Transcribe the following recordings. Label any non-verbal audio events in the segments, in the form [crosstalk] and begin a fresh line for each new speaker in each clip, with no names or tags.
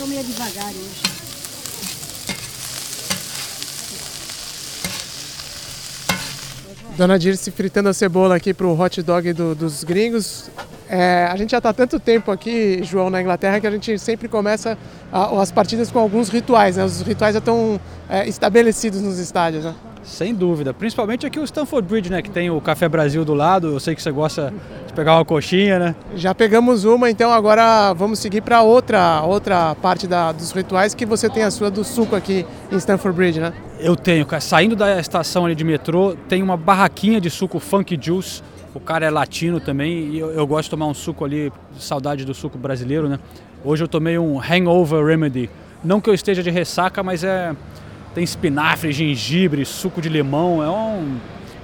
tô meio devagar hoje.
Dona Dirce fritando a cebola aqui pro hot dog do- dos gringos. É, a gente já está tanto tempo aqui, João, na Inglaterra, que a gente sempre começa a- as partidas com alguns rituais. Né? Os rituais já estão é, estabelecidos nos estádios. Né?
Sem dúvida. Principalmente aqui o Stanford Bridge, né? Que tem o Café Brasil do lado. Eu sei que você gosta de pegar uma coxinha, né?
Já pegamos uma, então agora vamos seguir para outra, outra parte da- dos rituais que você tem a sua do suco aqui em Stanford Bridge, né?
Eu tenho, cara. Saindo da estação ali de metrô, tem uma barraquinha de suco Funk Juice. O cara é latino também e eu, eu gosto de tomar um suco ali, saudade do suco brasileiro, né? Hoje eu tomei um Hangover Remedy. Não que eu esteja de ressaca, mas é tem espinafre, gengibre, suco de limão. É um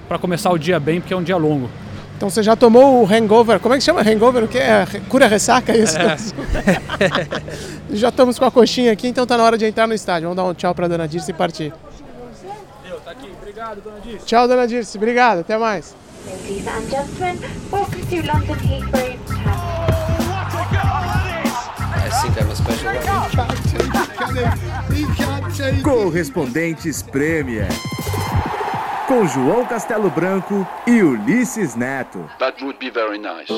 para começar o dia bem, porque é um dia longo.
Então você já tomou o hangover, como é que chama? Hangover, o que é? Cura ressaca, é isso? [laughs] já estamos com a coxinha aqui, então tá na hora de entrar no estádio. Vamos dar um tchau para dona Dirce e partir.
Eu, tá aqui. Obrigado, dona Dirce.
Tchau, dona Dirce. Obrigado. Até mais.
Guy.
Correspondentes Premier. Com João Castelo Branco e Ulisses Neto.
That would be very nice.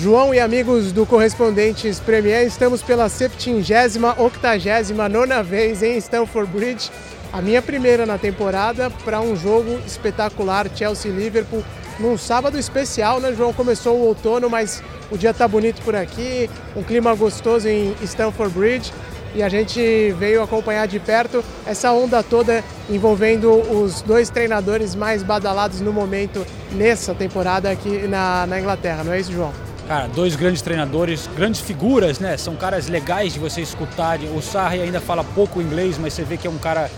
João e amigos do Correspondentes Premier, estamos pela 70 89 vez em Stamford Bridge. A minha primeira na temporada para um jogo espetacular Chelsea-Liverpool num sábado especial, né, João? Começou o outono, mas o dia tá bonito por aqui, um clima gostoso em Stamford Bridge e a gente veio acompanhar de perto essa onda toda envolvendo os dois treinadores mais badalados no momento nessa temporada aqui na, na Inglaterra, não é isso, João?
Cara, dois grandes treinadores, grandes figuras, né? São caras legais de você escutar. O Sarri ainda fala pouco inglês, mas você vê que é um cara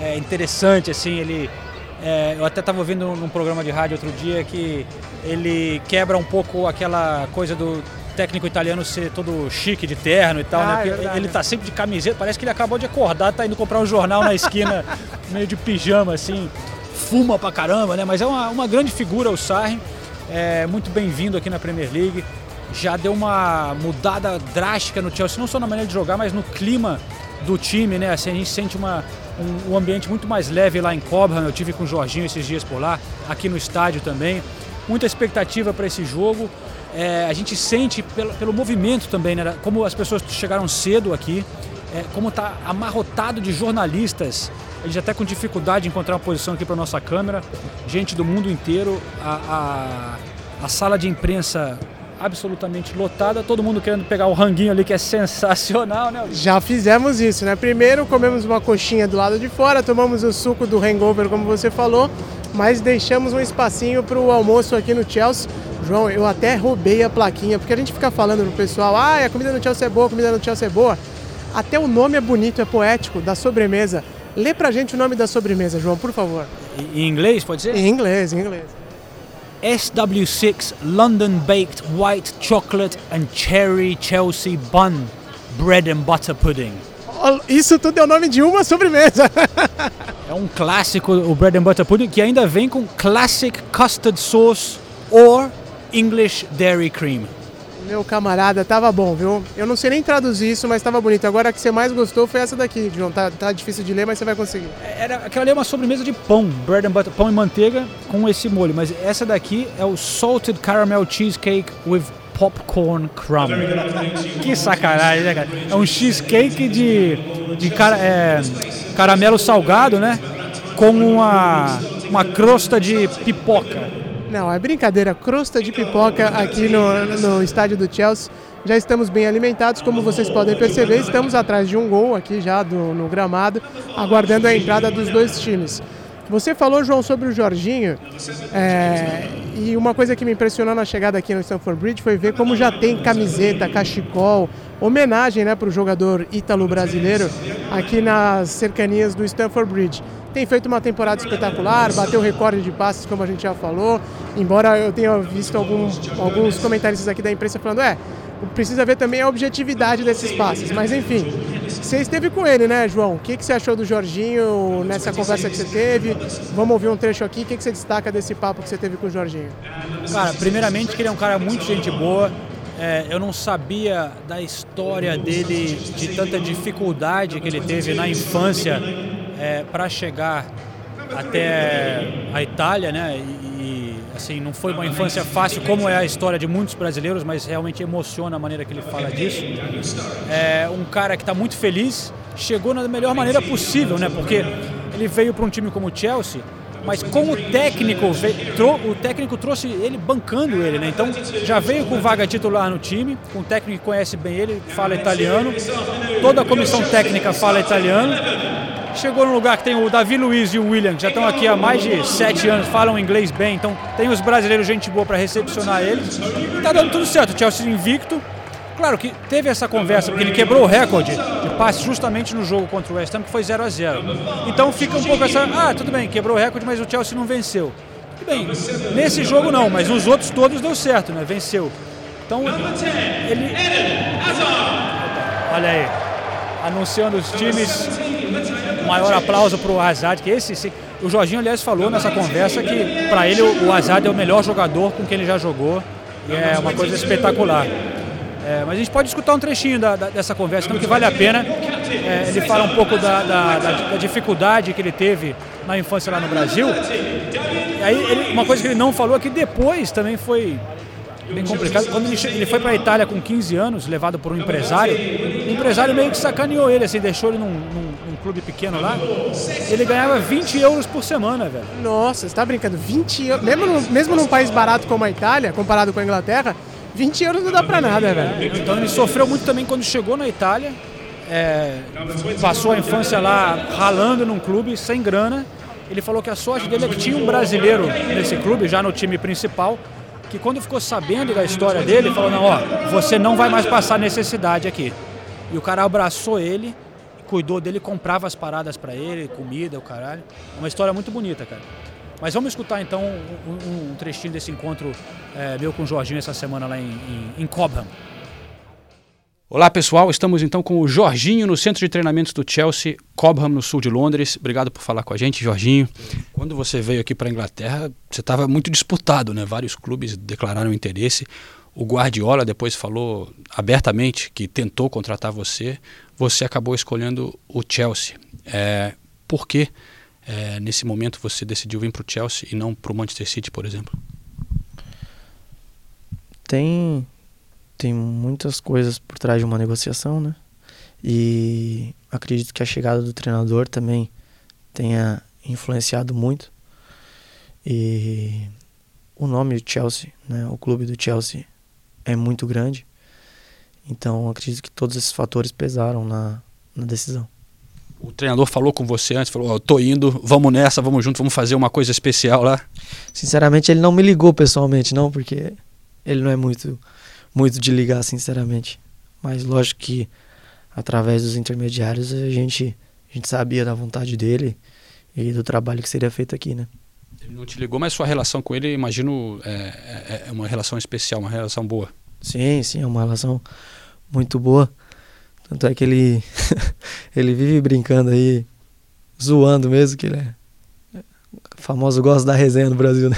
é, interessante, assim, ele... é, eu até estava ouvindo num programa de rádio outro dia que ele quebra um pouco aquela coisa do técnico italiano ser todo chique de terno e tal,
Ah,
né?
é
ele tá sempre de camiseta, parece que ele acabou de acordar, tá indo comprar um jornal na esquina, [laughs] meio de pijama, assim, fuma pra caramba, né? Mas é uma, uma grande figura o Sarri, é muito bem-vindo aqui na Premier League. Já deu uma mudada drástica no Chelsea, não só na maneira de jogar, mas no clima do time, né? Assim, a gente sente uma, um, um ambiente muito mais leve lá em Cobham. Eu tive com o Jorginho esses dias por lá, aqui no estádio também. Muita expectativa para esse jogo. É, a gente sente pelo, pelo movimento também, né? Como as pessoas chegaram cedo aqui, é, como está amarrotado de jornalistas. A gente até com dificuldade de encontrar uma posição aqui para nossa câmera. Gente do mundo inteiro. A, a, a sala de imprensa absolutamente lotada, todo mundo querendo pegar o ranguinho ali que é sensacional, né?
Já fizemos isso, né? Primeiro comemos uma coxinha do lado de fora, tomamos o suco do hangover, como você falou, mas deixamos um espacinho para o almoço aqui no Chelsea. João, eu até roubei a plaquinha, porque a gente fica falando pro pessoal, ah, a comida no Chelsea é boa, a comida no Chelsea é boa. Até o nome é bonito, é poético, da sobremesa. Lê pra gente o nome da sobremesa, João, por favor.
Em inglês, pode ser?
Em inglês, em inglês.
SW6 London Baked White Chocolate and Cherry Chelsea Bun Bread and Butter Pudding.
Isso tudo é o nome de uma sobremesa. [laughs]
É um clássico, o Bread and Butter Pudding, que ainda vem com Classic Custard Sauce or English Dairy Cream.
Meu camarada, tava bom, viu? Eu não sei nem traduzir isso, mas tava bonito. Agora a que você mais gostou foi essa daqui, João. Tá, tá difícil de ler, mas você vai conseguir.
Era, aquela é uma sobremesa de pão, bread and butter, pão e manteiga com esse molho. Mas essa daqui é o Salted Caramel Cheesecake with Popcorn Crumb. Que sacanagem, né, cara? É um cheesecake de, de cara, é, caramelo salgado, né? Com uma, uma crosta de pipoca.
Não, é brincadeira. Crosta de pipoca aqui no, no estádio do Chelsea. Já estamos bem alimentados, como vocês podem perceber. Estamos atrás de um gol aqui já do, no gramado, aguardando a entrada dos dois times. Você falou, João, sobre o Jorginho, é, e uma coisa que me impressionou na chegada aqui no Stamford Bridge foi ver como já tem camiseta, cachecol, homenagem né, para o jogador ítalo-brasileiro aqui nas cercanias do Stamford Bridge. Tem feito uma temporada espetacular, bateu recorde de passes, como a gente já falou, embora eu tenha visto alguns, alguns comentaristas aqui da imprensa falando, é, precisa ver também a objetividade desses passes. Mas enfim, você esteve com ele, né, João? O que, que você achou do Jorginho nessa conversa que você teve? Vamos ouvir um trecho aqui. O que, que você destaca desse papo que você teve com o Jorginho?
Cara, primeiramente que ele é um cara muito gente boa. É, eu não sabia da história dele, de tanta dificuldade que ele teve na infância é, para chegar até a Itália, né? E, e, assim, não foi uma infância fácil, como é a história de muitos brasileiros, mas realmente emociona a maneira que ele fala disso. É um cara que está muito feliz, chegou na melhor maneira possível, né? Porque ele veio para um time como o Chelsea mas com o técnico, o técnico trouxe ele bancando ele, né? Então já veio com vaga titular no time, com um técnico que conhece bem ele, fala italiano, toda a comissão técnica fala italiano. Chegou num lugar que tem o Davi Luiz e o William, que já estão aqui há mais de sete anos, falam inglês bem, então tem os brasileiros gente boa para recepcionar eles. Tá dando tudo certo, o Chelsea invicto, Claro que teve essa conversa, porque ele quebrou o recorde de passe justamente no jogo contra o West Ham, que foi 0 a 0 Então fica um pouco essa. Ah, tudo bem, quebrou o recorde, mas o Chelsea não venceu. Tudo bem, nesse jogo não, mas nos outros todos deu certo, né? Venceu. Então ele. Olha aí, anunciando os times. Maior aplauso para o Hazard, que esse, esse, o Jorginho, aliás, falou nessa conversa que para ele o Hazard é o melhor jogador com quem ele já jogou e é uma coisa espetacular. É, mas a gente pode escutar um trechinho da, da, dessa conversa, então, que vale a pena. É, ele fala um pouco da, da, dificuldade que ele teve na infância lá no Brasil. E aí, ele, uma coisa que ele não falou é que depois também foi bem complicado. Quando ele, ele foi para a Itália com 15 anos, levado por um empresário, o empresário meio que sacaneou ele, assim, deixou ele num, num, num clube pequeno lá. Ele ganhava 20 euros por semana, velho.
Nossa, você está brincando? 20 euros? Mesmo, mesmo num país barato como a Itália, comparado com a Inglaterra, 20 euros não dá pra nada, velho.
Então ele sofreu muito também quando chegou na Itália. É, passou a infância lá ralando num clube, sem grana. Ele falou que a sorte dele é que tinha um brasileiro nesse clube, já no time principal, que quando ficou sabendo da história dele, falou, não, ó, você não vai mais passar necessidade aqui. E o cara abraçou ele, cuidou dele, comprava as paradas para ele, comida, o caralho. Uma história muito bonita, cara. Mas vamos escutar então um, um trechinho desse encontro é, meu com o Jorginho essa semana lá em, em, em Cobham. Olá pessoal, estamos então com o Jorginho no centro de treinamentos do Chelsea, Cobham, no sul de Londres. Obrigado por falar com a gente, Jorginho. Quando você veio aqui para a Inglaterra, você estava muito disputado, né? Vários clubes declararam interesse. O Guardiola depois falou abertamente que tentou contratar você. Você acabou escolhendo o Chelsea. É, por quê? É, nesse momento você decidiu vir para o Chelsea e não para o Manchester City, por exemplo?
Tem tem muitas coisas por trás de uma negociação, né? E acredito que a chegada do treinador também tenha influenciado muito. E o nome Chelsea, né? O clube do Chelsea é muito grande. Então acredito que todos esses fatores pesaram na, na decisão
o treinador falou com você antes, falou, oh, tô indo, vamos nessa, vamos junto, vamos fazer uma coisa especial lá?
Sinceramente, ele não me ligou pessoalmente, não, porque ele não é muito, muito de ligar, sinceramente. Mas lógico que através dos intermediários a gente, a gente sabia da vontade dele e do trabalho que seria feito aqui, né?
Ele não te ligou, mas sua relação com ele, imagino, é, é, é uma relação especial, uma relação boa.
Sim, sim, é uma relação muito boa. Tanto é que ele, [laughs] ele vive brincando aí, zoando mesmo, que ele é famoso gosta da resenha no Brasil, [laughs] né?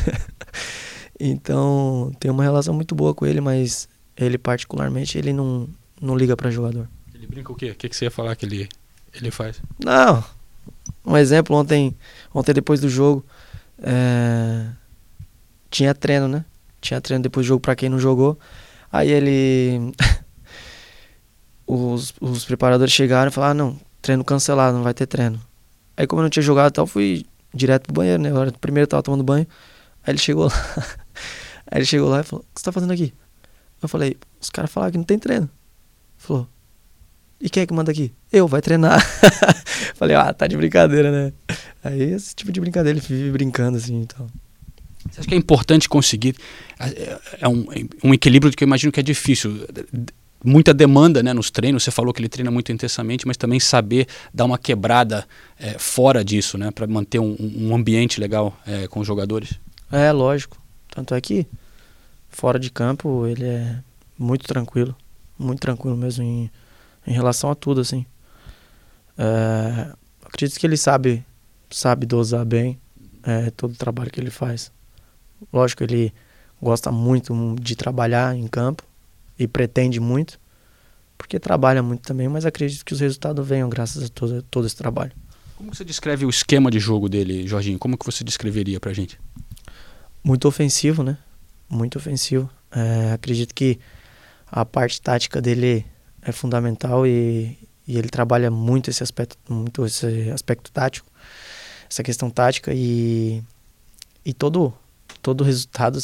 Então, tem uma relação muito boa com ele, mas ele particularmente, ele não, não liga para jogador.
Ele brinca o quê? O que, que você ia falar que ele, ele faz?
Não, um exemplo, ontem, ontem depois do jogo, é, tinha treino, né? Tinha treino depois do jogo para quem não jogou. Aí ele [laughs] os, os preparadores chegaram e falaram, ah, não, treino cancelado, não vai ter treino. Aí como eu não tinha jogado tal, fui direto pro banheiro, né? Eu, primeiro eu tava tomando banho, aí ele chegou lá. [laughs] aí ele chegou lá e falou, o que você tá fazendo aqui? Eu falei, os caras falaram que não tem treino. Ele falou, e quem é que manda aqui? Eu, vai treinar. [laughs] falei, ah, tá de brincadeira, né? Aí esse tipo de brincadeira, ele vive brincando assim então.
Você acha que é importante conseguir é, é um, um equilíbrio que eu imagino que é difícil muita demanda né, nos treinos. Você falou que ele treina muito intensamente, mas também saber dar uma quebrada é, fora disso, né, para manter um, um, ambiente legal é, com os jogadores.
É, lógico. Tanto é que fora de campo ele é muito tranquilo. muito tranquilo mesmo em, em relação a tudo, assim. É, acredito que ele sabe, sabe dosar bem é, todo o trabalho que ele faz. Lógico, ele gosta muito de trabalhar em campo e pretende muito, porque trabalha muito também, mas acredito que os resultados venham graças a todo, todo esse trabalho.
Como você descreve o esquema de jogo dele, Jorginho? Como que você descreveria pra gente?
Muito ofensivo, né? Muito ofensivo. É, acredito que a parte tática dele é fundamental e, e ele trabalha muito esse aspecto, muito esse aspecto tático, essa questão tática e, e todo todo resultado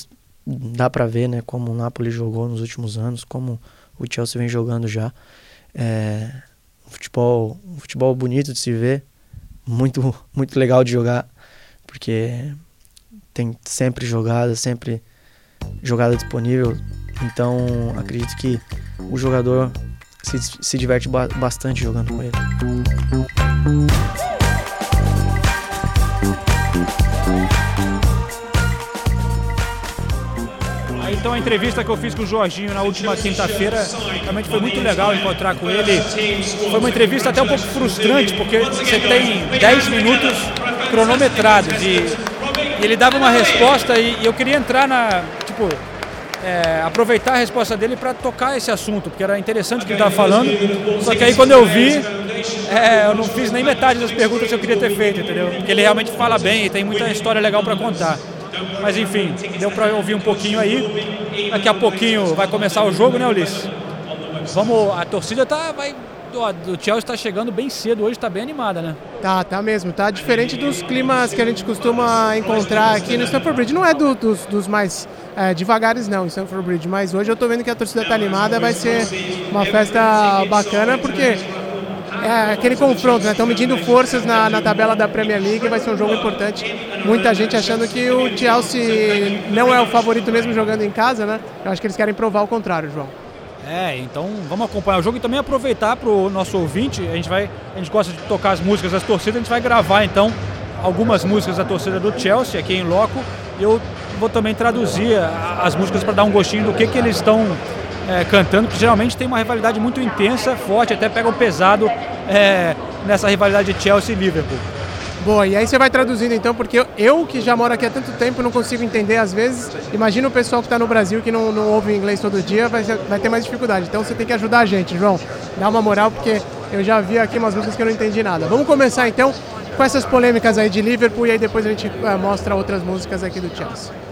dá para ver, né? Como o Napoli jogou nos últimos anos, como o Chelsea vem jogando já. É, um futebol, um futebol bonito de se ver, muito muito legal de jogar, porque tem sempre jogada, sempre jogada disponível. Então acredito que o jogador se, se diverte ba bastante jogando com ele.
Então a entrevista que eu fiz com o Jorginho na última quinta-feira realmente foi muito legal encontrar com ele. Foi uma entrevista até um pouco frustrante, porque você tem 10 minutos cronometrados e, e ele dava uma resposta e, e eu queria entrar na. Tipo, é, aproveitar a resposta dele para tocar esse assunto, porque era interessante o que ele estava falando. Só que aí quando eu vi, é, eu não fiz nem metade das perguntas que eu queria ter feito, entendeu? Porque ele realmente fala bem e tem muita história legal para contar. Mas enfim, deu para ouvir um pouquinho aí. Daqui a pouquinho vai começar o jogo, né, Ulisses? Vamos, a torcida tá, vai, do Chelsea está chegando bem cedo hoje, está bem animada, né?
Tá, tá mesmo. Tá diferente dos climas que a gente costuma encontrar aqui no Stamford Bridge. Não é do, dos, dos mais é, devagares não, em Stamford Bridge, mas hoje eu tô vendo que a torcida tá animada, vai ser uma festa bacana, porque é aquele confronto, né? Estão medindo forças na, na tabela da Premier League, vai ser um jogo importante. Muita gente achando que o Chelsea não é o favorito mesmo jogando em casa, né? Eu acho que eles querem provar o contrário, João.
É, então vamos acompanhar o jogo e também aproveitar para o nosso ouvinte. A gente vai, a gente gosta de tocar as músicas das torcidas, a gente vai gravar então algumas músicas da torcida do Chelsea aqui em loco. Eu vou também traduzir as músicas para dar um gostinho do que, que eles estão é, cantando, que geralmente tem uma rivalidade muito intensa, forte, até pegam pesado é, nessa rivalidade de Chelsea e Liverpool.
Boa, e aí você vai traduzindo então, porque eu, que já moro aqui há tanto tempo não consigo entender às vezes. Imagina o pessoal que está no Brasil que não, não ouve inglês todo dia, vai, vai ter mais dificuldade. Então você tem que ajudar a gente, João. Dá uma moral, porque eu já vi aqui umas músicas que eu não entendi nada. Vamos começar então com essas polêmicas aí de Liverpool e aí depois a gente uh, mostra outras músicas aqui do Chelsea.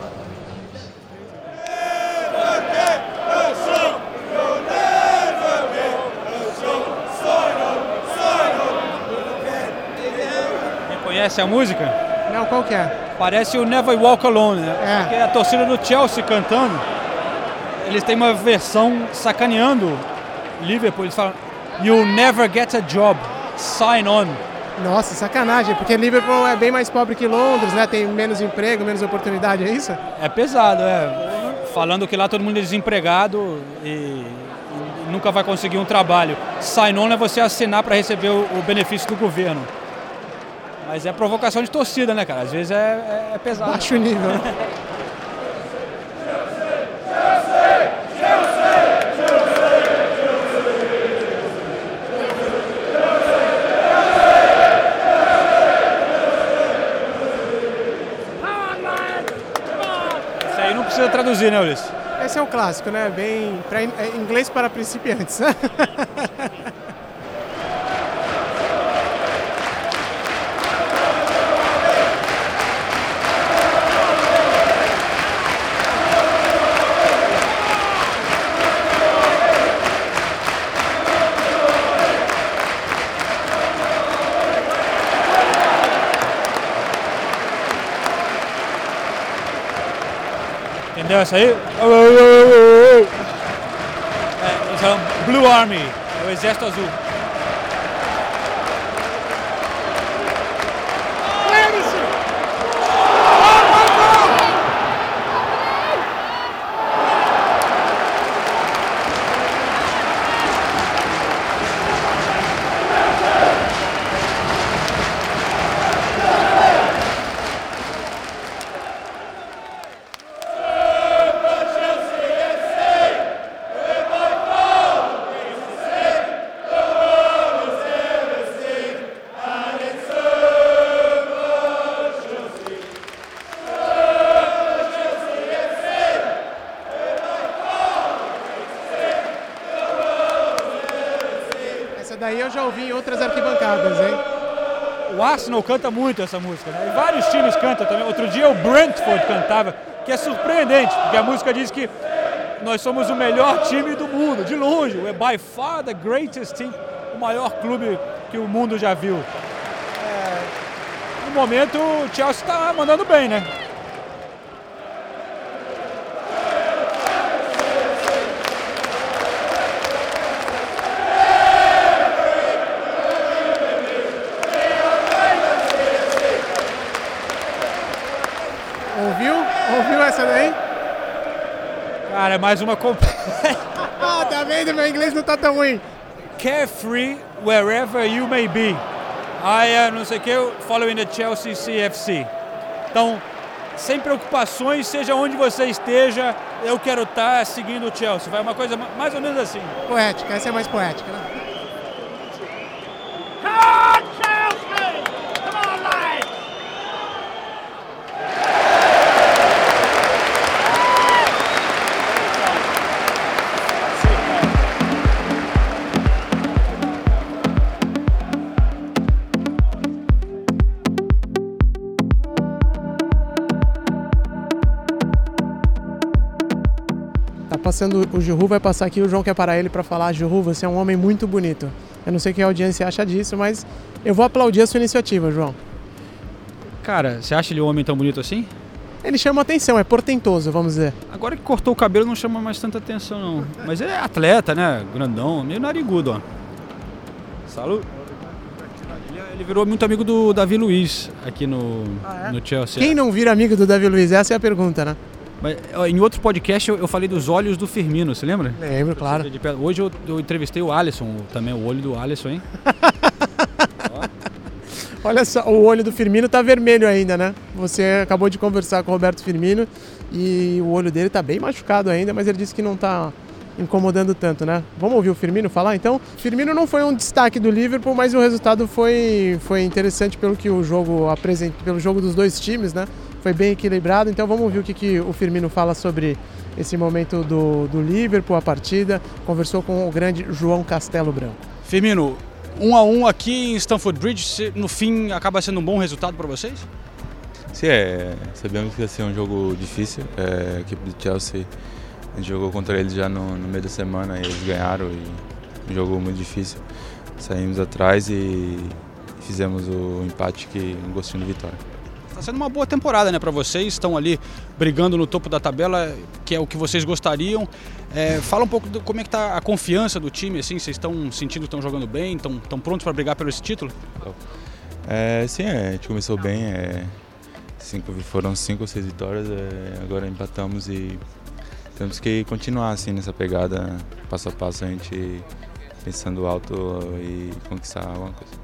Conhece a música?
Não, qual que é?
Parece o Never Walk Alone, né?
É.
Porque a torcida do Chelsea cantando, eles têm uma versão sacaneando Liverpool, eles falam You never get a job, sign on.
Nossa, sacanagem, porque Liverpool é bem mais pobre que Londres, né? Tem menos emprego, menos oportunidade, é isso?
É pesado, é. Falando que lá todo mundo é desempregado e, nunca vai conseguir um trabalho. Sign on é você assinar para receber o benefício do governo. Mas é provocação de torcida, né, cara? Às vezes é, é, é pesado.
Baixo nível, né?
Isso aí não precisa traduzir, né, Ulisses?
Esse é um clássico, né? Bem pra, é inglês para principiantes. [laughs]
essa aí? É, eles falam Blue Army, é o exército azul.
Eu já ouvi em outras arquibancadas, hein?
O Arsenal canta muito essa música, né? E vários times cantam também. Outro dia o Brentford cantava, que é surpreendente, porque a música diz que nós somos o melhor time do mundo, de longe. É by far the greatest team, o maior clube que o mundo já viu. É, no momento o Chelsea está mandando bem, né? Cara, é mais uma comp- [laughs]
Ah, tá vendo? Meu inglês não tá tão ruim.
carefree wherever you may be. I, uh, não sei o que, following the Chelsea CFC. Então, sem preocupações, seja onde você esteja, eu quero estar seguindo o Chelsea. Vai uma coisa ma- mais ou menos assim.
Poética, essa é mais poética, né? Passando o Giroud, vai passar aqui, o João quer parar ele pra falar, Giroud, você é um homem muito bonito. Eu não sei o que a audiência acha disso, mas eu vou aplaudir a sua iniciativa, João.
Cara, você acha ele um homem tão bonito assim?
Ele chama atenção, é portentoso, vamos dizer.
Agora que cortou o cabelo não chama mais tanta atenção não. Mas ele é atleta, né? Grandão, meio narigudo, ó. Saúde. Ele, virou muito amigo do Davi Luiz aqui no, no Chelsea.
Quem não vira amigo do Davi Luiz? Essa é a pergunta, né?
Mas, ó, em outro podcast eu, eu falei dos olhos do Firmino, você lembra?
Lembro, claro.
Hoje eu, eu entrevistei o Alisson, também o olho do Alisson, hein? [laughs]
Olha só, o olho do Firmino tá vermelho ainda, né? Você acabou de conversar com o Roberto Firmino e o olho dele tá bem machucado ainda, mas ele disse que não tá incomodando tanto, né? Vamos ouvir o Firmino falar então? Firmino não foi um destaque do Liverpool, mas o resultado foi, foi interessante pelo que o jogo apresenta, pelo jogo dos dois times, né? Foi bem equilibrado, então vamos ouvir o que, que o Firmino fala sobre esse momento do, do Liverpool, a partida. Conversou com o grande João Castelo Branco.
Firmino, um a um aqui em Stamford Bridge, no fim acaba sendo um bom resultado para vocês?
Sim, é, sabemos que ia ser um jogo difícil. É, a equipe do Chelsea, a gente jogou contra eles já no, no meio da semana e eles ganharam e um jogo muito difícil. Saímos atrás e fizemos o empate que um gostinho de vitória.
Está sendo uma boa temporada, né, para vocês. Estão ali brigando no topo da tabela, que é o que vocês gostariam. É, fala um pouco como é que tá a confiança do time, assim, vocês estão sentindo que estão jogando bem, estão estão prontos para brigar pelo esse título?
É, sim, é, a gente começou bem, é, cinco, foram cinco ou seis vitórias, é, agora empatamos e temos que continuar assim nessa pegada, passo a passo a gente pensando alto e conquistar alguma coisa.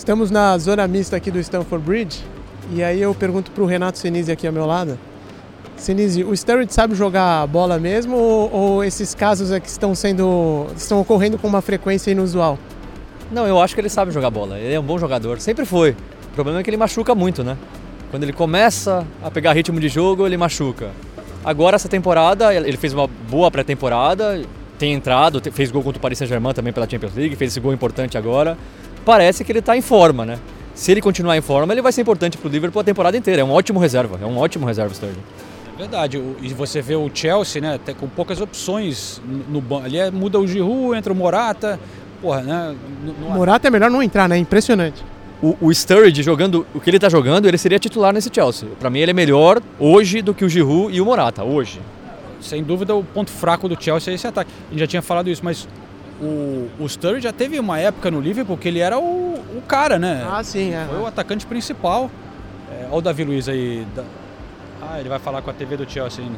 Estamos na zona mista aqui do Stamford Bridge e aí eu pergunto para o Renato Senise aqui ao meu lado. Senise, o Sturridge sabe jogar bola mesmo ou, ou esses casos aqui estão sendo estão ocorrendo com uma frequência inusual?
Não, eu acho que ele sabe jogar bola. Ele é um bom jogador, sempre foi. O problema é que ele machuca muito, né? Quando ele começa a pegar ritmo de jogo, ele machuca. Agora essa temporada, ele fez uma boa pré-temporada, tem entrado, fez gol contra o Paris Saint-Germain também pela Champions League, fez esse gol importante agora. Parece que ele está em forma, né? Se ele continuar em forma, ele vai ser importante para o Liverpool a temporada inteira. É um ótimo reserva, é um ótimo reserva, Sturridge.
Verdade, o- e você vê o Chelsea, né, até com poucas opções no banco. Ali é- muda o Giroud, entra o Morata, porra, né? no- no-
Morata é melhor não entrar, né? Impressionante.
O, o Sturridge jogando o que ele está jogando, ele seria titular nesse Chelsea. Para mim, ele é melhor hoje do que o Giroud e o Morata, hoje.
sem dúvida o ponto fraco do Chelsea é esse ataque. A gente já tinha falado isso, mas o, o Sturridge já teve uma época no Liverpool que ele era o, o cara, né?
Ah, sim, é.
Foi o atacante principal. É, olha o Davi Luiz aí. da- Ah, ele vai falar com a TV do Chelsea ainda.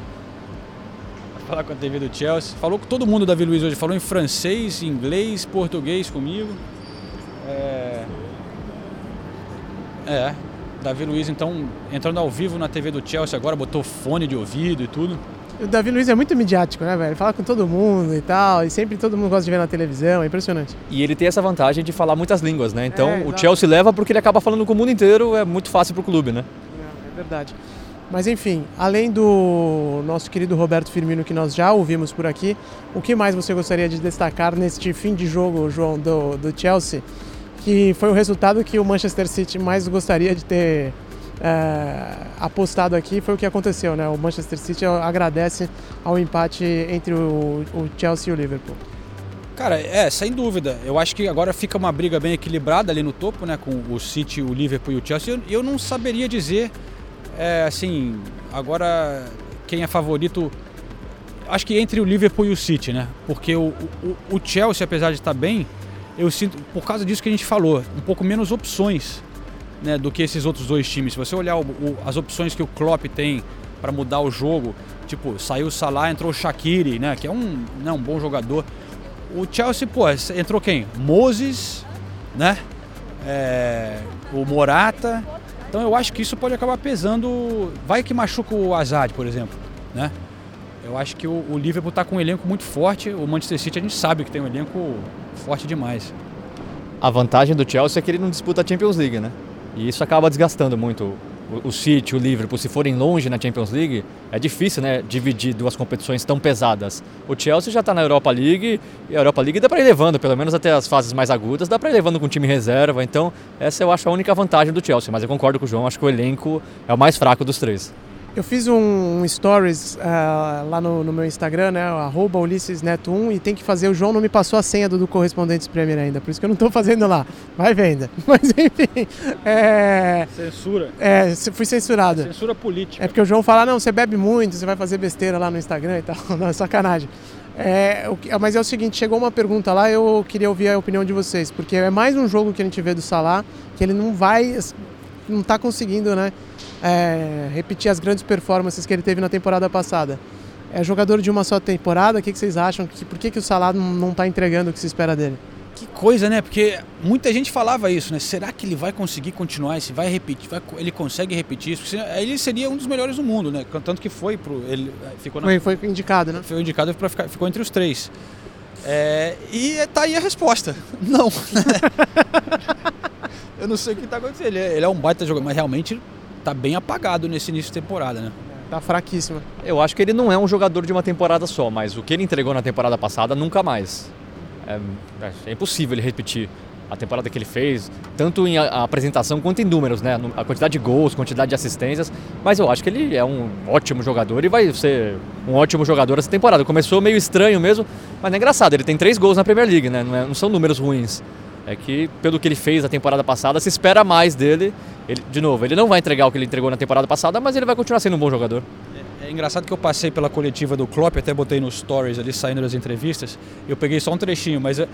Vai falar com a TV do Chelsea. Falou com todo mundo, o Davi Luiz, hoje. Falou em francês, inglês, português comigo. É. É. Davi Luiz, então, entrando ao vivo na TV do Chelsea agora, botou fone de ouvido e tudo.
O Davi Luiz é muito midiático, né, velho? Ele fala com todo mundo e tal, e sempre todo mundo gosta de ver na televisão, é impressionante.
E ele tem essa vantagem de falar muitas línguas, né? Então
É,
o. Chelsea leva porque ele acaba falando com o mundo inteiro, é muito fácil pro clube, né?
É, é verdade. Mas enfim, além do nosso querido Roberto Firmino que nós já ouvimos por aqui, o que mais você gostaria de destacar neste fim de jogo, João, do, do Chelsea, que foi o resultado que o Manchester City mais gostaria de ter é, apostado aqui, foi o que aconteceu, né? O Manchester City agradece ao empate entre o, o Chelsea e o Liverpool.
Cara, é, sem dúvida. Eu acho que agora fica uma briga bem equilibrada ali no topo, né? Com o City, o Liverpool e o Chelsea. Eu, eu não saberia dizer, é, assim, agora quem é favorito. Acho que entre o Liverpool e o City, né? Porque o, o, o Chelsea, apesar de estar bem, eu sinto, por causa disso que a gente falou, um pouco menos opções né, do que esses outros dois times. Se você olhar o, o, as opções que o Klopp tem para mudar o jogo, tipo, saiu o Salah, entrou o Shaqiri, né, que é um, né, um bom jogador. O Chelsea, pô, entrou quem? Moses, né? É, o Morata. Então eu acho que isso pode acabar pesando. Vai que machuca o Azad, por exemplo, né? Eu acho que o, o Liverpool está com um elenco muito forte. O Manchester City a gente sabe que tem um elenco forte demais.
A vantagem do Chelsea é que ele não disputa a Champions League, né? E isso acaba desgastando muito o, o City, o Liverpool, se forem longe na Champions League, é difícil, né, dividir duas competições tão pesadas. O Chelsea já está na Europa League e a Europa League dá para ir levando, pelo menos até as fases mais agudas, dá para ir levando com time reserva. Então, essa eu acho a única vantagem do Chelsea, mas eu concordo com o João, acho que o elenco é o mais fraco dos três.
Eu fiz um, um stories uh, lá no, no, meu Instagram, né? Arroba UlissesNeto1 e tem que fazer. O João não me passou a senha do, do Correspondentes Premier ainda, por isso que eu não estou [laughs] fazendo lá. Vai venda. [laughs] Mas enfim. É,
Censura.
É, fui censurado.
Censura política.
É porque o João fala: não, você bebe muito, você vai fazer besteira lá no Instagram e tal. [laughs] Não, é sacanagem. É, mas é o seguinte, chegou uma pergunta lá, eu queria ouvir a opinião de vocês, porque é mais um jogo que a gente vê do Salah, que ele não vai, não está conseguindo, né? é, repetir as grandes performances que ele teve na temporada passada. É jogador de uma só temporada, o que, que vocês acham? Que, por que, que o Salah não está entregando o que se espera dele?
Que coisa, né? Porque muita gente falava isso, né? Será que ele vai conseguir continuar? Se vai repetir, vai, ele consegue repetir isso? Ele seria um dos melhores do mundo, né? Tanto que foi pro, ele ficou na,
foi, foi indicado, né?
Foi indicado para ficar, ficou entre os três. É, e tá aí a resposta. [laughs] Não. [laughs] Eu não sei o que está acontecendo. Ele é, ele é um baita jogador, mas realmente tá bem apagado nesse início de temporada, né?
Tá fraquíssimo.
Eu acho que ele não é um jogador de uma temporada só, mas o que ele entregou na temporada passada, nunca mais. É, é impossível ele repetir a temporada que ele fez, tanto em apresentação quanto em números, né? A quantidade de gols, quantidade de assistências. Mas eu acho que ele é um ótimo jogador e vai ser um ótimo jogador essa temporada. Começou meio estranho mesmo, mas é engraçado, ele tem três gols na Premier League, né? Não, é, não são números ruins. É que, pelo que ele fez a temporada passada, se espera mais dele ele, de novo, ele não vai entregar o que ele entregou na temporada passada, mas ele vai continuar sendo um bom jogador.
É, é engraçado que eu passei pela coletiva do Klopp, até botei nos stories ali saindo das entrevistas. Eu peguei só um trechinho, mas é,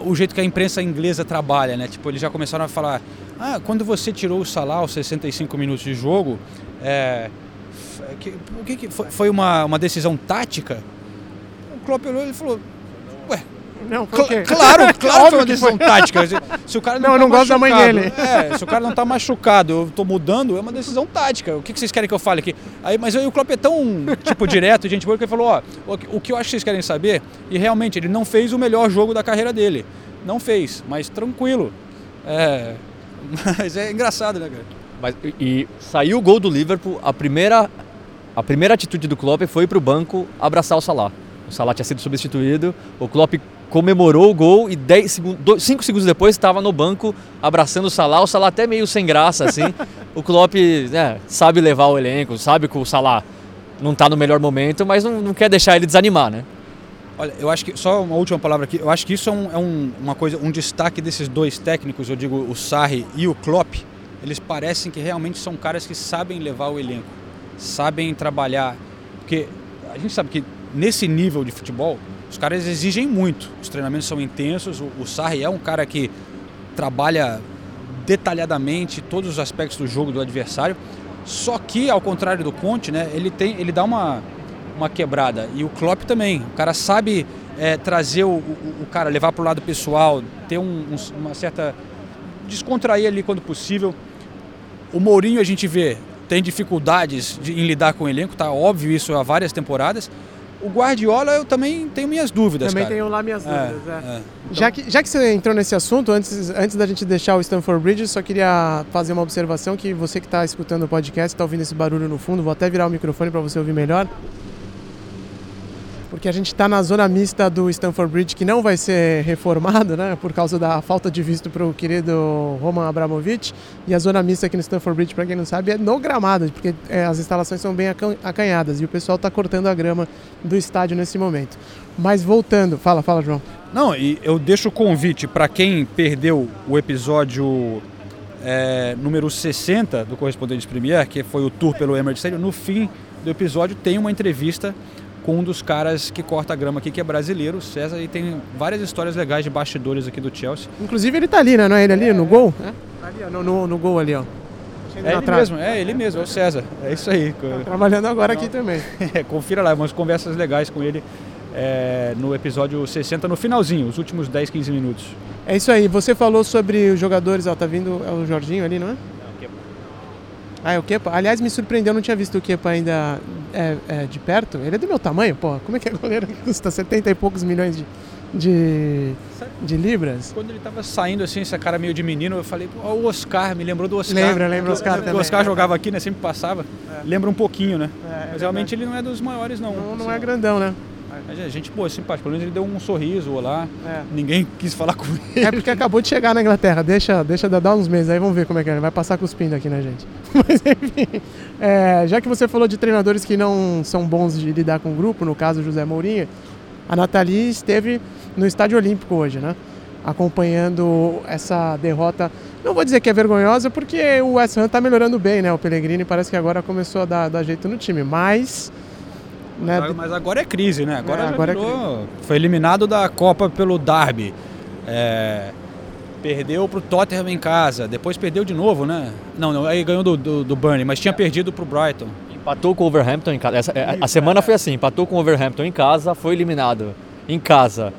o jeito que a imprensa inglesa trabalha, né? Tipo, eles já começaram a falar: "Ah, quando você tirou o Salah aos 65 minutos de jogo, é, que, que, que foi, foi uma, uma decisão tática?" O Klopp olhou e falou: "Ué,
não,
Cl claro, [laughs] claro foi uma decisão tática. Se o cara [laughs] não,
não, tá não gosto da mãe dele.
É, se o cara não tá machucado, eu tô mudando, é uma decisão tática. O que, que vocês querem que eu fale aqui? Aí, mas aí o Klopp é tão, tipo, direto, gente boa, que ele falou, ó, o que eu acho que vocês querem saber, e realmente, ele não fez o melhor jogo da carreira dele. Não fez, mas tranquilo. É, [laughs] mas é engraçado, né, cara?
Mas, e, e saiu o gol do Liverpool, a primeira, a primeira atitude do Klopp foi pro banco abraçar o Salah. O Salah tinha sido substituído, o Klopp comemorou o gol e 5 segundos depois estava no banco abraçando o Salah, o Salah até meio sem graça assim. [laughs] o Klopp né, sabe levar o elenco, sabe que o Salah não está no melhor momento, mas não, não, quer deixar ele desanimar, né?
Olha, eu acho que só uma última palavra aqui. Eu acho que isso é, um, é um, uma coisa, um destaque desses dois técnicos, eu digo o Sarri e o Klopp. Eles parecem que realmente são caras que sabem levar o elenco, sabem trabalhar, porque a gente sabe que nesse nível de futebol os caras exigem muito, os treinamentos são intensos. O, o Sarri é um cara que trabalha detalhadamente todos os aspectos do jogo do adversário. Só que, ao contrário do Conte, né, ele, tem, ele dá uma, uma quebrada. E o Klopp também. O cara sabe é, trazer o, o, o, cara, levar para o lado pessoal, ter um, um, uma certa. descontrair ali quando possível. O Mourinho a gente vê tem dificuldades de, em lidar com o elenco, tá óbvio isso há várias temporadas O Guardiola eu também tenho minhas dúvidas,
Também
cara.
tenho lá minhas
É,
dúvidas. é.
é.
Já, que, já que você entrou nesse assunto, antes, antes da gente deixar o Stanford Bridge, só queria fazer uma observação que você que está escutando o podcast, está ouvindo esse barulho no fundo, vou até virar o microfone para você ouvir melhor. Porque a gente está na zona mista do Stanford Bridge, que não vai ser reformado, né? Por causa da falta de visto para o querido Roman Abramovich. E a zona mista aqui no Stanford Bridge, para quem não sabe, é no gramado, porque é, as instalações são bem acan- acanhadas e o pessoal está cortando a grama do estádio nesse momento. Mas voltando, fala, fala, João.
Não, e eu deixo o convite para quem perdeu o episódio é, número 60 do Correspondente Premier, que foi o tour pelo Emirates Stadium. No fim do episódio tem uma entrevista com um dos caras que corta a grama aqui, que é brasileiro, o César, e tem várias histórias legais de bastidores aqui do Chelsea.
Inclusive ele tá ali, né? Não é ele ali no gol? Ali, ó, no, no, no gol ali, ó.
É ele mesmo, é ele mesmo, é o César. É isso aí.
Trabalhando agora aqui também.
É, [laughs] confira lá, umas conversas legais com ele é, no episódio 60, no finalzinho, os últimos 10, 15 minutos.
É isso aí. Você falou sobre os jogadores, ó, tá vindo é o Jorginho ali, não é? Ah, é o Kepa? Aliás, me surpreendeu, eu não tinha visto o Kepa ainda é, é, de perto. Ele é do meu tamanho, pô. Como é que é goleiro que [laughs] custa 70 e poucos milhões de, de, de libras?
Quando ele tava saindo assim, essa cara meio de menino, eu falei, ó, o Oscar, me lembrou do Oscar.
Lembra, lembra o Oscar
O
também.
Oscar jogava aqui, né? Sempre passava. Lembra um pouquinho, né?
É,
Mas realmente ele não é dos maiores, não.
Não, não
Assim,
é grandão, né?
Mas é gente boa, simpática. Pelo menos ele deu um sorriso lá.
É.
Ninguém quis falar com ele.
É porque acabou de chegar na Inglaterra. Deixa, deixa dar uns meses aí, vamos ver como é que é. Ele vai passar cuspindo aqui na gente. [laughs] Mas enfim, é, já que você falou de treinadores que não são bons de lidar com o grupo, no caso José Mourinho, a Nathalie esteve no Estádio Olímpico hoje, né? Acompanhando essa derrota. Não vou dizer que é vergonhosa, porque o West Ham tá melhorando bem, né? O Pellegrini parece que agora começou a dar, dar jeito no time, mas. Né,
Mas- Mas agora é crise, né? Agora,
É, agora é
virou- Foi eliminado da Copa pelo Derby. É, Perdeu pro Tottenham em casa. Depois perdeu de novo, né? Não, não aí ganhou do, do, do Burnley, mas tinha perdido pro Brighton.
Empatou com o Overhampton em casa. Essa- é, a semana foi assim, empatou com o Overhampton em casa, foi eliminado em casa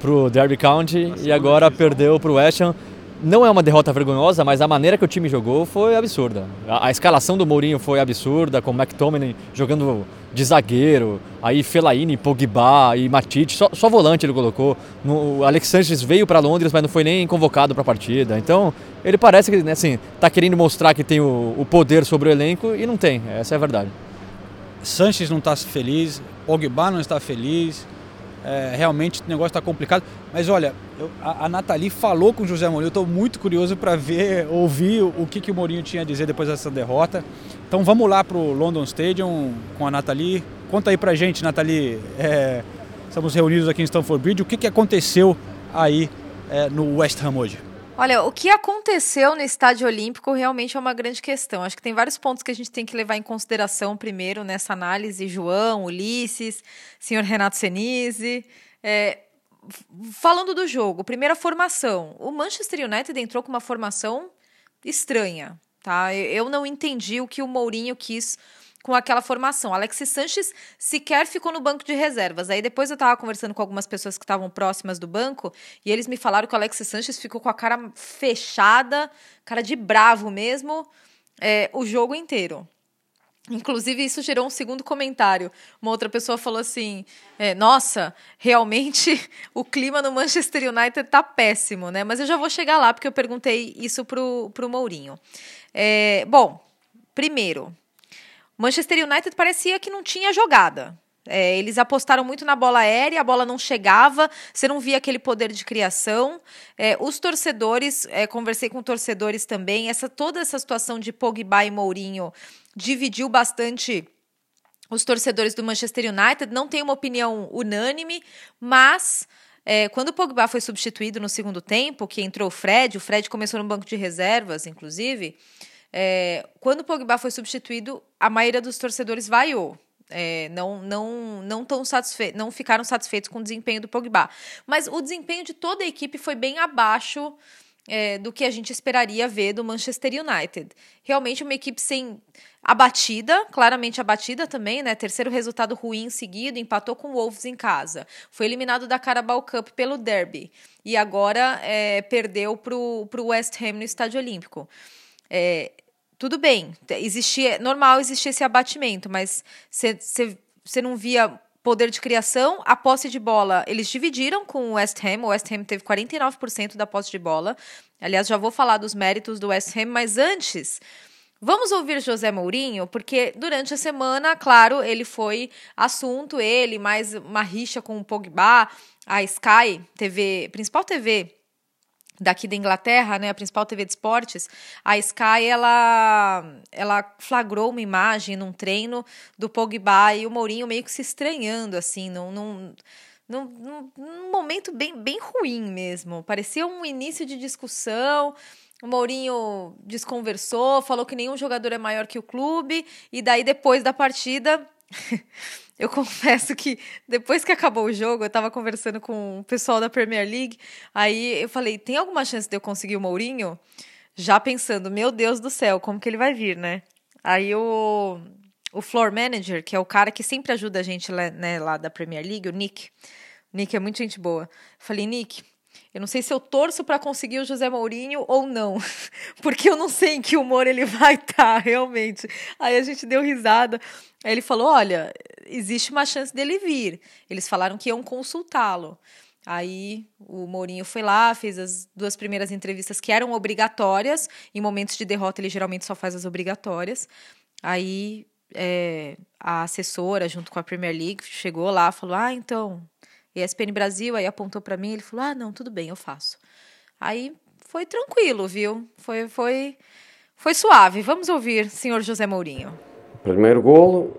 pro Derby County e agora perdeu pro West Ham. Não é uma derrota vergonhosa, mas a maneira que o time jogou foi absurda. A, a escalação do Mourinho foi absurda, com o McTominay jogando de zagueiro, aí Fellaini, Pogba e Matite, só, só volante ele colocou. No, o Alex Sanches veio para Londres, mas não foi nem convocado para a partida. Então, ele parece que né, assim, tá querendo mostrar que tem o, o poder sobre o elenco e não tem, essa é a verdade.
Sanches não está feliz, Pogba não está feliz. É, realmente o negócio está complicado. Mas olha, eu- a, a Nathalie falou com o José Mourinho. Eu estou muito curioso para ver, ouvir o que, que o Mourinho tinha a dizer depois dessa derrota. Então vamos lá para o London Stadium com a Nathalie. Conta aí pra gente, Nathalie. é, estamos reunidos aqui em Stamford Bridge. O que, que aconteceu aí é, no West Ham hoje?
Olha, o que aconteceu no Estádio Olímpico realmente é uma grande questão. Acho que tem vários pontos que a gente tem que levar em consideração primeiro nessa análise. João, Ulisses, senhor Renato Senise. É, falando do jogo, primeira formação. O Manchester United entrou com uma formação estranha, tá? Eu não entendi o que o Mourinho quis com aquela formação. Alexis Sanches sequer ficou no banco de reservas. Aí depois eu estava conversando com algumas pessoas que estavam próximas do banco e eles me falaram que o Alexis Sanches ficou com a cara fechada, cara de bravo mesmo, é, o jogo inteiro. Inclusive, isso gerou um segundo comentário. Uma outra pessoa falou assim: é, Nossa, realmente [laughs] o clima no Manchester United tá péssimo, né? Mas eu já vou chegar lá, porque eu perguntei isso pro, pro Mourinho. É, bom, primeiro, Manchester United parecia que não tinha jogada. É, eles apostaram muito na bola aérea, a bola não chegava, você não via aquele poder de criação. É, os torcedores, é, conversei com torcedores também, essa toda essa situação de Pogba e Mourinho dividiu bastante os torcedores do Manchester United. Não tem uma opinião unânime, mas é, quando o Pogba foi substituído no segundo tempo, que entrou o Fred, o Fred começou no banco de reservas, inclusive. É, quando o Pogba foi substituído, a maioria dos torcedores vaiou. É, não, não, não, tão não ficaram satisfeitos com o desempenho do Pogba. Mas o desempenho de toda a equipe foi bem abaixo é, do que a gente esperaria ver do Manchester United. Realmente uma equipe sem abatida, claramente abatida também, né? Terceiro resultado ruim seguido, empatou com o Wolves em casa. Foi eliminado da Carabao Cup pelo Derby. E agora é, perdeu para o West Ham no Estádio Olímpico. É, tudo bem, existia, normal existir esse abatimento, mas você não via poder de criação, a posse de bola, eles dividiram com o West Ham. O West Ham teve 49% da posse de bola. Aliás, já vou falar dos méritos do West Ham, mas antes, Vamos ouvir José Mourinho, porque durante a semana, claro, ele foi assunto, ele, mais uma rixa com o Pogba, a Sky, TV, principal TV daqui da Inglaterra, né, a principal TV de esportes, a Sky ela ela flagrou uma imagem num treino do Pogba e o Mourinho meio que se estranhando assim, num, num, num, num momento bem, bem ruim mesmo. Parecia um início de discussão. O Mourinho desconversou, falou que nenhum jogador é maior que o clube, e daí depois da partida [laughs] Eu [laughs] confesso que depois que acabou o jogo, eu tava conversando com o pessoal da Premier League, aí eu falei, tem alguma chance de eu conseguir o Mourinho? Já pensando, meu Deus do céu, como que ele vai vir, né? Aí o, o floor manager, que é o cara que sempre ajuda a gente né, lá da Premier League, o Nick. O Nick é muito gente boa. Falei, Nick, eu não sei se eu torço para conseguir o José Mourinho ou não, [laughs] porque eu não sei em que humor ele vai estar tá, realmente. Aí a gente deu risada. Aí ele falou: Olha, existe uma chance dele vir. Eles falaram que iam consultá-lo. Aí o Mourinho foi lá, fez as duas primeiras entrevistas que eram obrigatórias. Em momentos de derrota, ele geralmente só faz as obrigatórias. Aí é, a assessora, junto com a Premier League, chegou lá falou: Ah, então, ESPN Brasil, aí apontou para mim, ele falou: "Ah, não, tudo bem, eu faço". Aí foi tranquilo, viu? Foi foi foi suave. Vamos ouvir, senhor José Mourinho.
Primeiro golo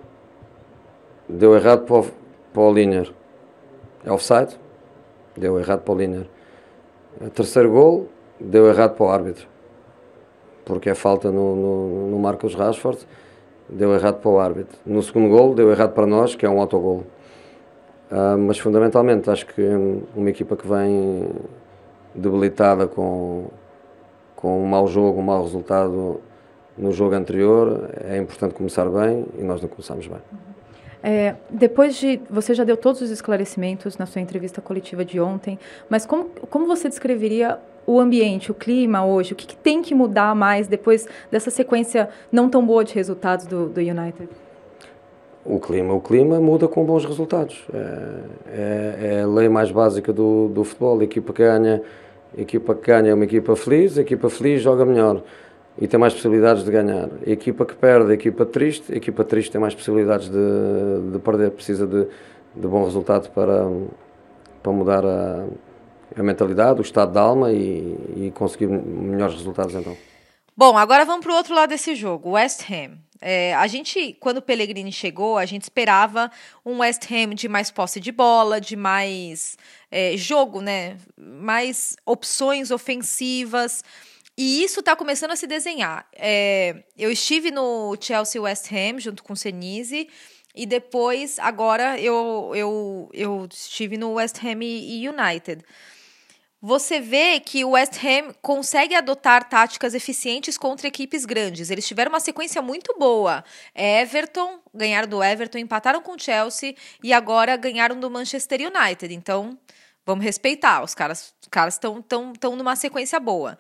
deu errado para o, para o Liner. É offside? Deu errado para o Liner. O terceiro gol deu errado para o árbitro. Porque é falta no, no, no Marcos Rashford, deu errado para o árbitro. No segundo gol deu errado para nós, que é um autogol. Uh, mas fundamentalmente acho que uma equipa que vem debilitada com, com um mau jogo, um mau resultado no jogo anterior, é importante começar bem e nós não começamos bem.
É, depois de. Você já deu todos os esclarecimentos na sua entrevista coletiva de ontem, mas como, como você descreveria o ambiente, o clima hoje? O que, que tem que mudar mais depois dessa sequência não tão boa de resultados do, do United?
O clima, o clima muda com bons resultados. É, é, é a lei mais básica do, do futebol. A equipa que ganha, a equipa que ganha é uma equipa feliz, a equipa feliz joga melhor e tem mais possibilidades de ganhar. A equipa que perde, a equipa triste, a equipa triste tem mais possibilidades de, de perder, precisa de, de bom resultado para, para mudar a, a mentalidade, o estado da alma e, e conseguir melhores resultados então.
Bom, agora vamos para o outro lado desse jogo, West Ham. É, a gente, quando o Pellegrini chegou, a gente esperava um West Ham de mais posse de bola, de mais é, jogo, né? Mais opções ofensivas. E isso está começando a se desenhar. É, eu estive no Chelsea West Ham junto com o Senise. E depois, agora, eu, eu, eu estive no West Ham United você vê que o West Ham consegue adotar táticas eficientes contra equipes grandes. Eles tiveram uma sequência muito boa. Everton, ganharam do Everton, empataram com o Chelsea e agora ganharam do Manchester United. Então, vamos respeitar. Os caras os caras estão tão, tão numa sequência boa.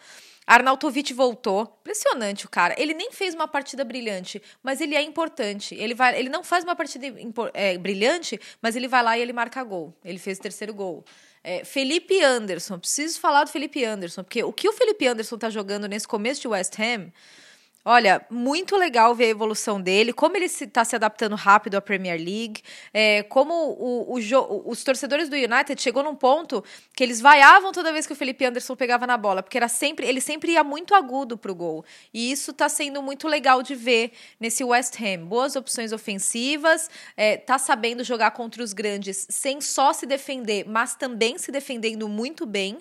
Arnautovic voltou. Impressionante o cara. Ele nem fez uma partida brilhante, mas ele é importante. Ele, vai, ele não faz uma partida é, brilhante, mas ele vai lá e ele marca gol. Ele fez o terceiro gol. É, Felipe Anderson, preciso falar do Felipe Anderson, porque o que o Felipe Anderson tá jogando nesse começo de West Ham Olha, muito legal ver a evolução dele, como ele está se, tá se, adaptando rápido à Premier League, é, como o, o, os torcedores do United chegou num ponto que eles vaiavam toda vez que o Felipe Anderson pegava na bola, porque era sempre ele sempre ia muito agudo para o gol. E isso está sendo muito legal de ver nesse West Ham. Boas opções ofensivas, é, tá sabendo jogar contra os grandes sem só se defender, mas também se defendendo muito bem.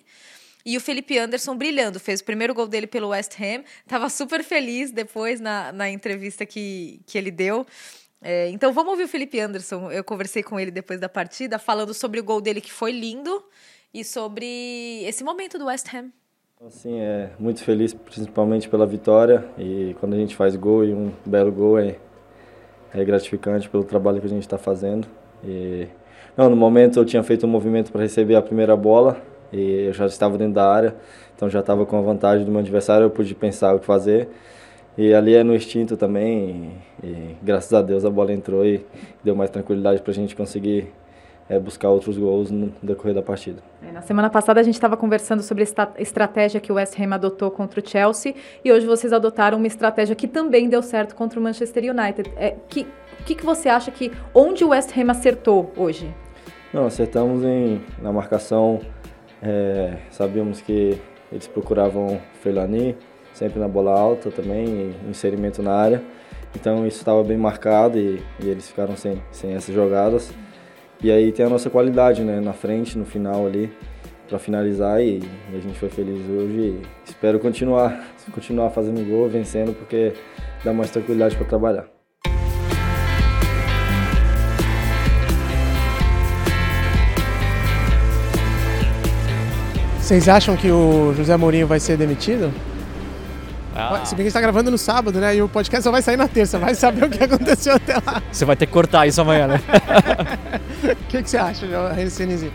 E o Felipe Anderson brilhando, fez o primeiro gol dele pelo West Ham. Tava super feliz depois na, na entrevista que, que ele deu. É, então vamos ouvir o Felipe Anderson. Eu conversei com ele depois da partida, falando sobre o gol dele que foi lindo e sobre esse momento do West Ham.
Assim, é muito feliz principalmente pela vitória e quando a gente faz gol e um belo gol é, é gratificante pelo trabalho que a gente está fazendo. E, não, no momento eu tinha feito um movimento para receber a primeira bola, e eu já estava dentro da área, então já estava com a vantagem do meu adversário, eu pude pensar o que fazer. E ali é no instinto também. E, e graças a Deus a bola entrou e deu mais tranquilidade para a gente conseguir é, buscar outros gols no decorrer da partida.
É, na semana passada a gente estava conversando sobre a estratégia que o West Ham adotou contra o Chelsea e hoje vocês adotaram uma estratégia que também deu certo contra o Manchester United. É, que, o que, que você acha que onde o West Ham acertou hoje?
Não, acertamos em, na marcação. É, sabíamos que eles procuravam Feilani, sempre na bola alta também, inserimento na área. Então isso estava bem marcado e, e, eles ficaram sem, sem essas jogadas. E aí tem a nossa qualidade né, na frente, no final ali, para finalizar e, e, a gente foi feliz hoje espero continuar, [laughs] continuar fazendo gol, vencendo, porque dá mais tranquilidade para trabalhar.
Vocês acham que o José Mourinho vai ser demitido? Ah. Se bem que a gente tá gravando no sábado, né? E o podcast só vai sair na terça. Vai saber o que aconteceu até lá.
Você vai ter que cortar isso amanhã, né? [laughs]
O que, que, você acha, Renzi?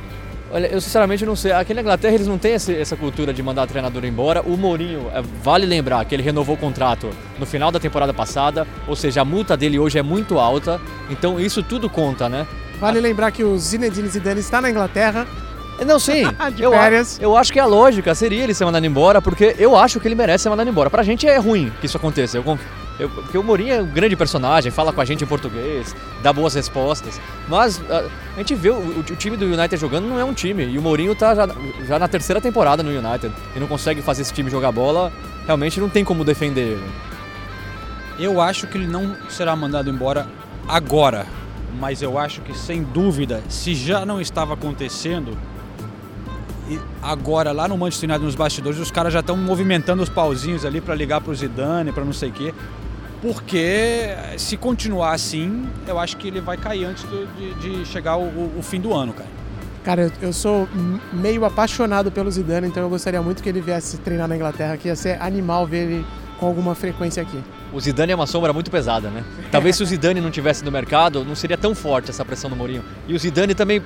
Olha, eu sinceramente não sei. Aqui na Inglaterra eles não têm esse, essa cultura de mandar treinador embora. O Mourinho, é, vale lembrar que ele renovou o contrato no final da temporada passada, ou seja, a multa dele hoje é muito alta. Então isso tudo conta, né?
Vale lembrar que o Zinedine Zidane está na Inglaterra
não, sim. [laughs] eu, eu acho que a lógica seria ele ser mandado embora, porque eu acho que ele merece ser mandado embora. Pra gente é ruim que isso aconteça. Eu, eu, porque o Mourinho é um grande personagem, fala com a gente em português, dá boas respostas. Mas a, a gente vê o, o, time do United jogando não é um time. E o Mourinho tá já, já na terceira temporada no United e não consegue fazer esse time jogar bola. Realmente não tem como defender ele.
Eu acho que ele não será mandado embora agora. Mas eu acho que, sem dúvida, se já não estava acontecendo, e agora, lá no Manchester United, nos bastidores, os caras já estão movimentando os pauzinhos ali para ligar para o Zidane, para não sei o quê. Porque se continuar assim, eu acho que ele vai cair antes do, de, de, chegar o, o, fim do ano, cara.
Cara, eu, sou meio apaixonado pelo Zidane, então eu gostaria muito que ele viesse treinar na Inglaterra, que ia ser animal ver ele com alguma frequência aqui.
O Zidane é uma sombra muito pesada, né? Talvez se o Zidane não tivesse no mercado, não seria tão forte essa pressão do Mourinho. E o Zidane também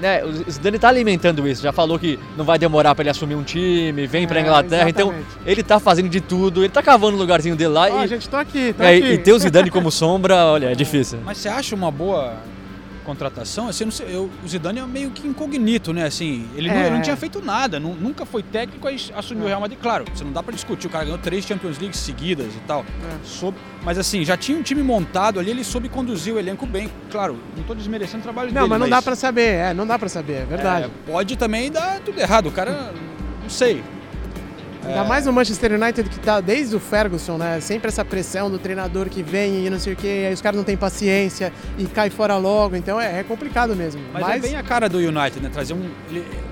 né, o Zidane está alimentando isso, já falou que não vai demorar para ele assumir um time, vem para a é, Inglaterra, então ele está fazendo de tudo, ele está cavando o lugarzinho dele lá.
Oh, e, gente, tô aqui, tô
é,
aqui.
E ter o Zidane como sombra, olha, é difícil.
Mas você acha uma boa contratação, assim, sei, eu, o Zidane é meio que incognito, né? Assim, ele, é. não, ele não, tinha feito nada, não, nunca foi técnico, aí assumiu o Real Madrid. Claro, você não dá para discutir, o cara ganhou três Champions League seguidas e tal. É. Soube, mas assim, já tinha um time montado ali, ele soube conduzir o elenco bem. Claro, não estou desmerecendo o trabalho
não,
dele.
Não, mas não dá para saber, é, não dá para saber, é verdade.
É, pode também dar tudo errado, o cara, não sei.
Ainda é. mais no Manchester United que tá desde o Ferguson, né? Sempre essa pressão do treinador que vem e não sei o quê, aí os caras não têm paciência e cai fora logo, então é, é complicado mesmo.
Mas, é Mas, é bem a cara do United, né? Trazer um,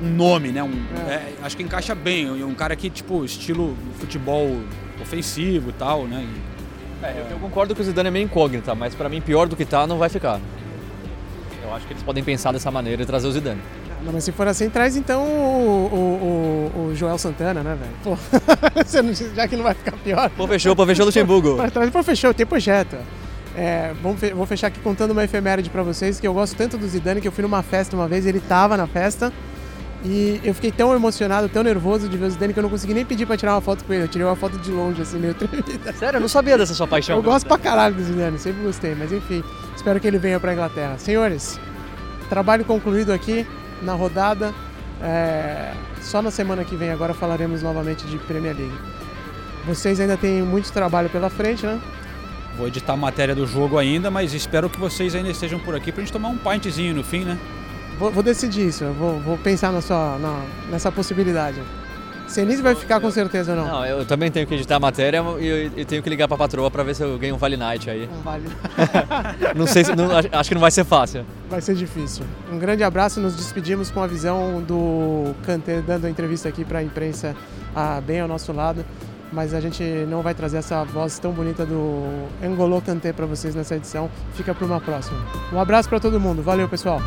um nome, né? Um, é. É, acho que encaixa bem, um cara que, tipo, estilo futebol ofensivo e tal, né?
É, eu, eu concordo que o Zidane é meio incógnita, mas para mim pior do que tá não vai ficar. Eu acho que eles podem pensar dessa maneira e trazer o Zidane.
Não, mas se for assim, traz então o, o, o Joel Santana, né, velho? Pô, [laughs] já que não vai ficar pior.
Pô, fechou, pô, fechou Luxemburgo.
Traz, pô, fechou, tem projeto. É, vou fechar aqui contando uma efeméride pra vocês, que eu gosto tanto do Zidane, que eu fui numa festa uma vez, ele tava na festa, e eu fiquei tão emocionado, tão nervoso de ver o Zidane, que eu não consegui nem pedir pra tirar uma foto com ele, eu tirei uma foto de longe, assim, meio tremida.
Sério? Eu não sabia dessa sua paixão.
Eu gosto pra caralho do Zidane, sempre gostei, mas enfim, espero que ele venha pra Inglaterra. Senhores, trabalho concluído aqui na rodada. É, só na semana que vem agora falaremos novamente de Premier League. Vocês ainda têm muito trabalho pela frente, né?
Vou editar a matéria do jogo ainda, mas espero que vocês ainda estejam por aqui pra gente tomar um pintzinho no fim, né?
Vou, vou decidir isso, vou, vou, pensar na sua, na, nessa possibilidade. Senise vai ficar com certeza ou não?
Não, eu também tenho que editar a matéria e tenho que ligar pra patroa pra ver se eu ganho um Vale Night aí.
Um Vale [laughs]
Não sei se, não, acho que não vai ser fácil.
Vai ser difícil. Um grande abraço, nos despedimos com a visão do Kanté dando a entrevista aqui pra imprensa ah, bem ao nosso lado. Mas a gente não vai trazer essa voz tão bonita do Angolo Kanté para vocês nessa edição. Fica para uma próxima. Um abraço para todo mundo. Valeu, pessoal.